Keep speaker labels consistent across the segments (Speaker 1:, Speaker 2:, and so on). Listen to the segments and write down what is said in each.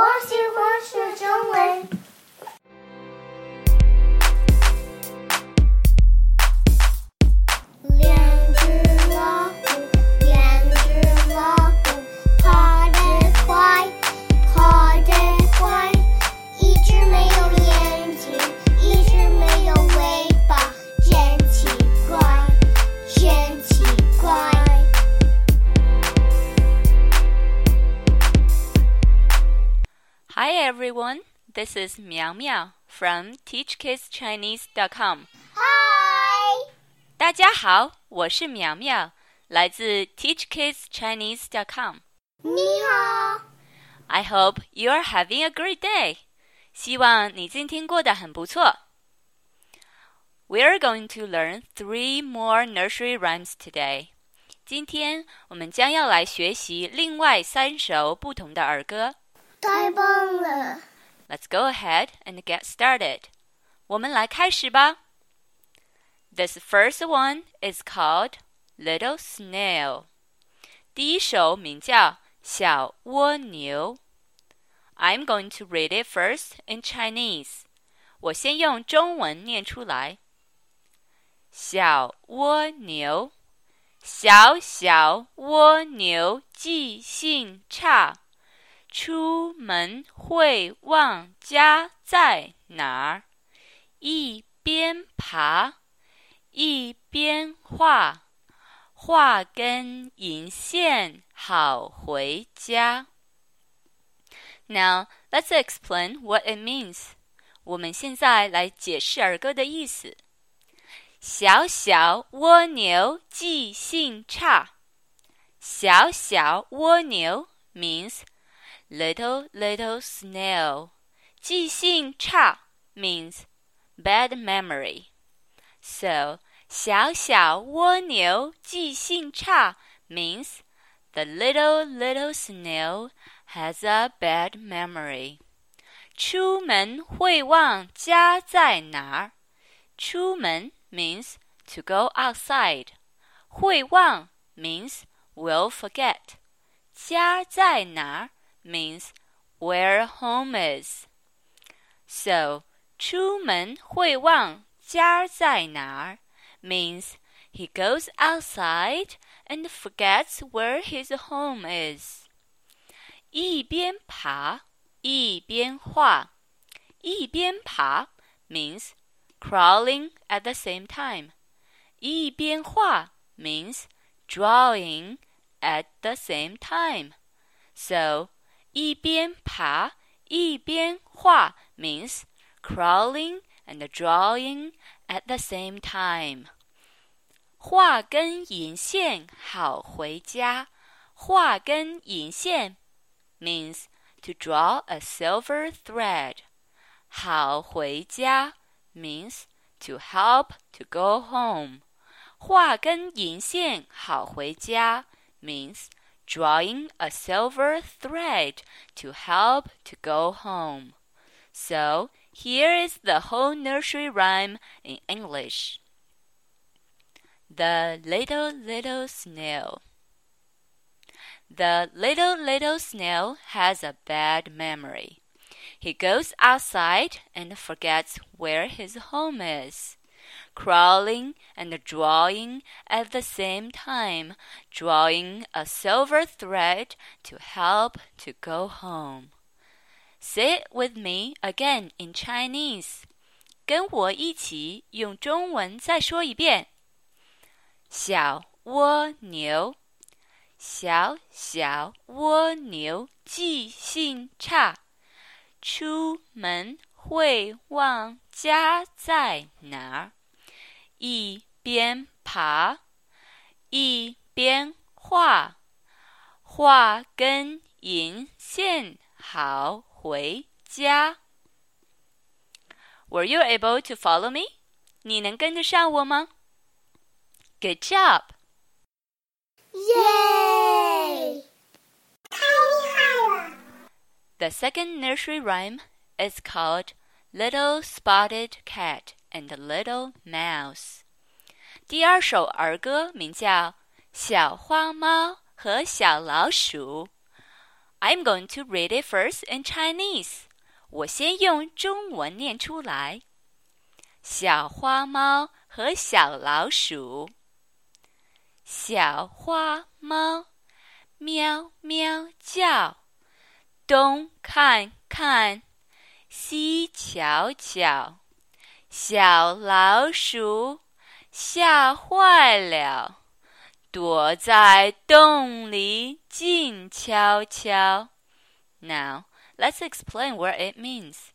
Speaker 1: 我喜欢学中文。
Speaker 2: everyone, this is Miao Miao from TeachKidsChinese.com.
Speaker 1: 嗨，
Speaker 2: 大家好，我是苗苗，来自 TeachKidsChinese.com.
Speaker 1: 你好，
Speaker 2: I hope you are having a great day. 希望你今天过得很不错。We are going to learn three more nursery rhymes today. 今天我们将要来学习另外三首不同的儿歌。
Speaker 1: 太棒了！
Speaker 2: Let's go ahead and get started. 我们来开始吧。This first one is called Little Snail. 第一首名叫小蜗牛。I'm going to read it first in Chinese. 我先用中文念出来。小蜗牛，小小蜗牛记性差。 出门会忘家在哪儿，一边爬一边画，画根银线好回家。Now let's explain what it means. 我们现在来解释儿歌的意思。小小蜗牛记性差，小小蜗牛 means little little snail. 记性差 means bad memory. So 小小蜗牛记性差 means the little little snail has a bad memory. 出门会忘家在哪儿。出门 means to go outside. 会忘 means will forget. 家在哪儿 means where home is. So 出门会忘家在哪儿 means he goes outside and forgets where his home is. 一边爬一边画，一边爬 means crawling at the same time. 一边画 means drawing at the same time. So 一边爬一边画 means crawling and drawing at the same time. 画根银线好回家。画根银线 means to draw a silver thread. 好回家 means to help to go home. 画根银线好回家 means drawing a silver thread to help to go home. So here is the whole nursery rhyme in English. The little little snail. The little little snail has a bad memory. He goes outside and forgets where his home is Crawling and drawing at the same time, drawing a silver thread to help to go home. Say it with me again in Chinese. 跟我一起用中文再说一遍。小蜗牛，小小蜗牛记性差，出门会忘家在哪儿。 一边爬一边画，画根银线好回家。Were you able to follow me？你能跟得上我吗？Good job！
Speaker 1: 耶！太厉害了！
Speaker 2: The second nursery rhyme is called Little Spotted Cat And Little Mouse. 第二首儿歌名叫《小花猫和小老鼠》。I'm going to read it first in Chinese. 我先用中文念出来。小花猫和小老鼠。小花猫喵喵叫，东看看，西瞧瞧。小老鼠吓坏了。躲在洞里静悄悄。Now let's explain what it means.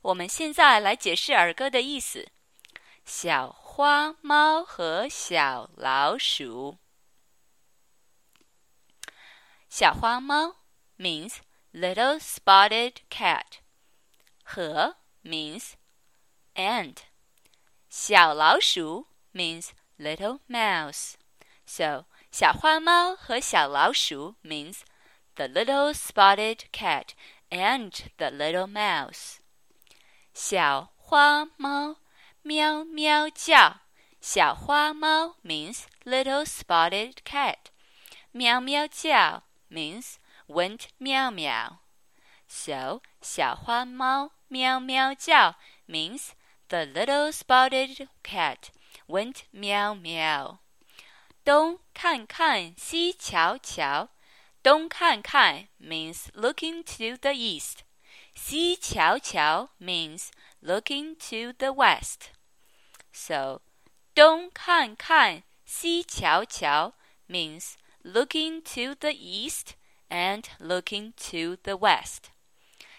Speaker 2: 我们现在来解释儿歌的意思。小花猫和小老鼠。小花猫 means little spotted cat. 和 means and. 小老鼠 means little mouse. So 小花猫和小老鼠 means the little spotted cat and the little mouse. 小花猫喵喵叫。小花猫 means little spotted cat. 喵喵叫 means went meow meow. So 小花猫喵喵叫 means the little spotted cat went meow meow. 东看看，西瞧瞧。东看看 means looking to the east. 西瞧瞧 means looking to the west. So 东看看，西瞧瞧 means looking to the east and looking to the west.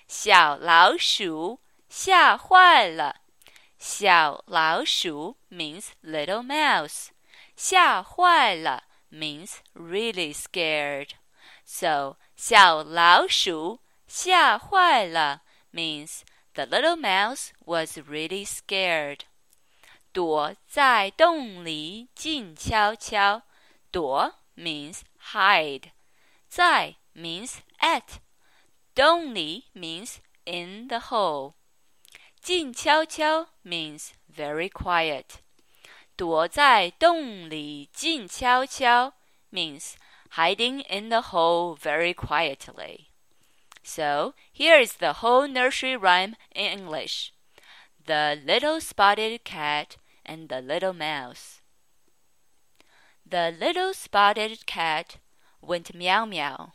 Speaker 2: 小老鼠吓坏了。 小老鼠 means little mouse. 吓坏了 means really scared. So 小老鼠吓坏了 means the little mouse was really scared. 躲在洞里静悄悄。躲 means hide. 在 means at. 洞里 means in the hole. 静悄悄 means very quiet. 躲在洞里静悄悄 means hiding in the hole very quietly. So here is the whole nursery rhyme in English. The little spotted cat and the little mouse. The little spotted cat went meow meow,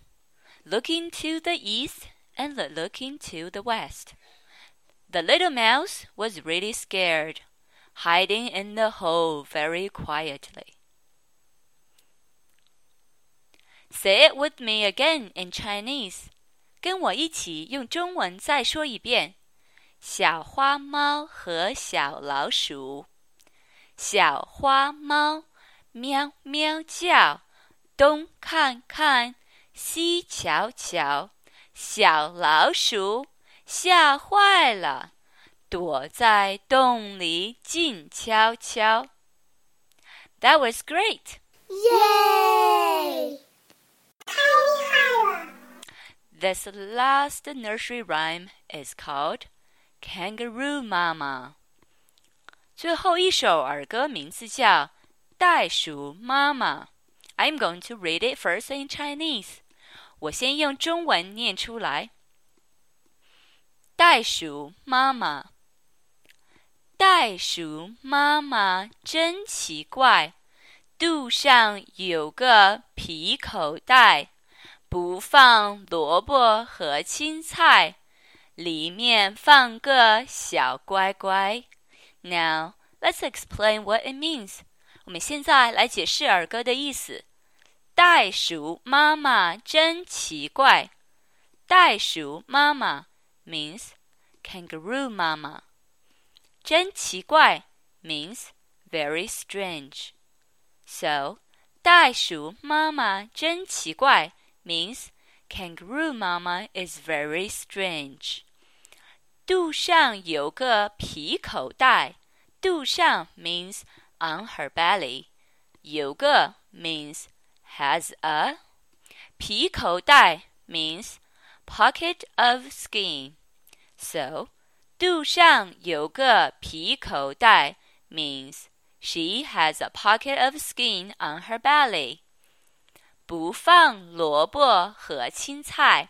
Speaker 2: looking to the east and looking to the west. The little mouse was really scared hiding in the hole very quietly. Say it with me again in Chinese. 跟我一起用中文再说一遍。小花猫和小老鼠，小花猫喵喵叫，东看看，西瞧瞧，小老鼠 吓坏了。躲在洞里静悄悄。That was great.
Speaker 1: Yay! 太厉害了！
Speaker 2: This last nursery rhyme is called Kangaroo Mama. 最后一首儿歌名字叫《袋鼠妈妈》。I'm going to read it first in Chinese. 我先用中文念出来。 袋鼠妈妈。袋鼠妈妈真奇怪，肚上有个皮口袋，不放萝卜和青菜，里面放个小乖乖。Now let's explain what it means. 我们现在来解释儿歌的意思。袋鼠妈妈真奇怪。袋鼠妈妈 means kangaroo mama. 真奇怪 means very strange. So, 袋鼠妈妈真奇怪 means kangaroo mama is very strange. 肚上有个皮口袋。肚上 means on her belly. 有个 means has a. 皮口袋 means pocket of skin. So, 肚上有个皮口袋 means she has a pocket of skin on her belly. 不放萝卜和青菜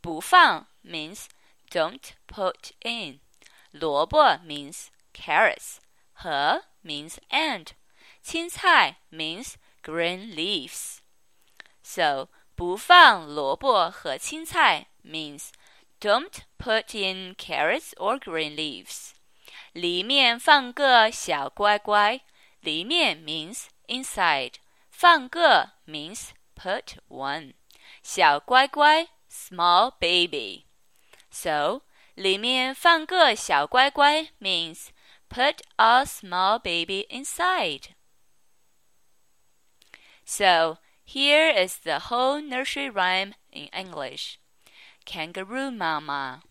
Speaker 2: 不放 means don't put in. 萝卜 means carrots. 和 means and. 青菜 means green leaves. So 不放萝卜和青菜 means don't put in carrots or green leaves. 里面放个小乖乖。里面 means inside. 放个 means put one. 小乖乖 small baby. So 里面放个小乖乖 means put a small baby inside. So here is the whole nursery rhyme in English. Kangaroo Mama.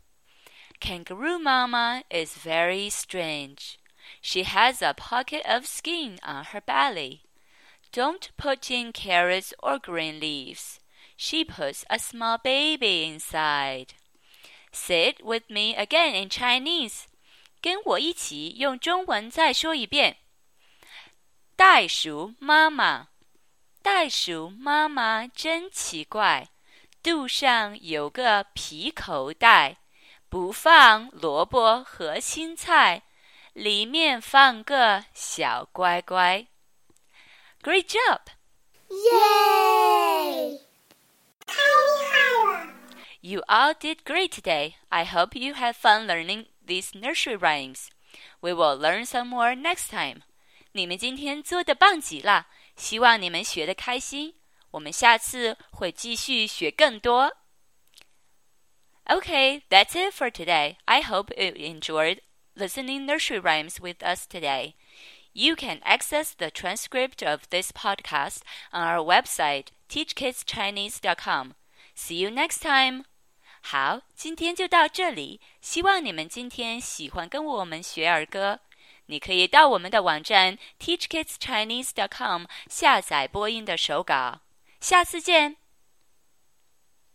Speaker 2: Kangaroo Mama is very strange. She has a pocket of skin on her belly. Don't put in carrots or green leaves. She puts a small baby inside. Say it with me again in Chinese. 跟我一起用中文再说一遍。袋鼠妈妈，袋鼠妈妈真奇怪， 肚上有个皮口袋，不放萝卜和青菜，里面放个小乖乖。Great job!
Speaker 1: Yay! 太厉害了！
Speaker 2: You all did great today. I hope you had fun learning these nursery rhymes. We will learn some more next time. 你们今天做的棒极了，希望你们学得开心。 我们下次会继续学更多。Okay, that's it for today. I hope you enjoyed listening nursery rhymes with us today. You can access the transcript of this podcast on our website, teachkidschinese.com. See you next time. 好，今天就到这里。希望你们今天喜欢跟我们学儿歌。你可以到我们的网站 teachkidschinese.com 下载播音的手稿。 下次见。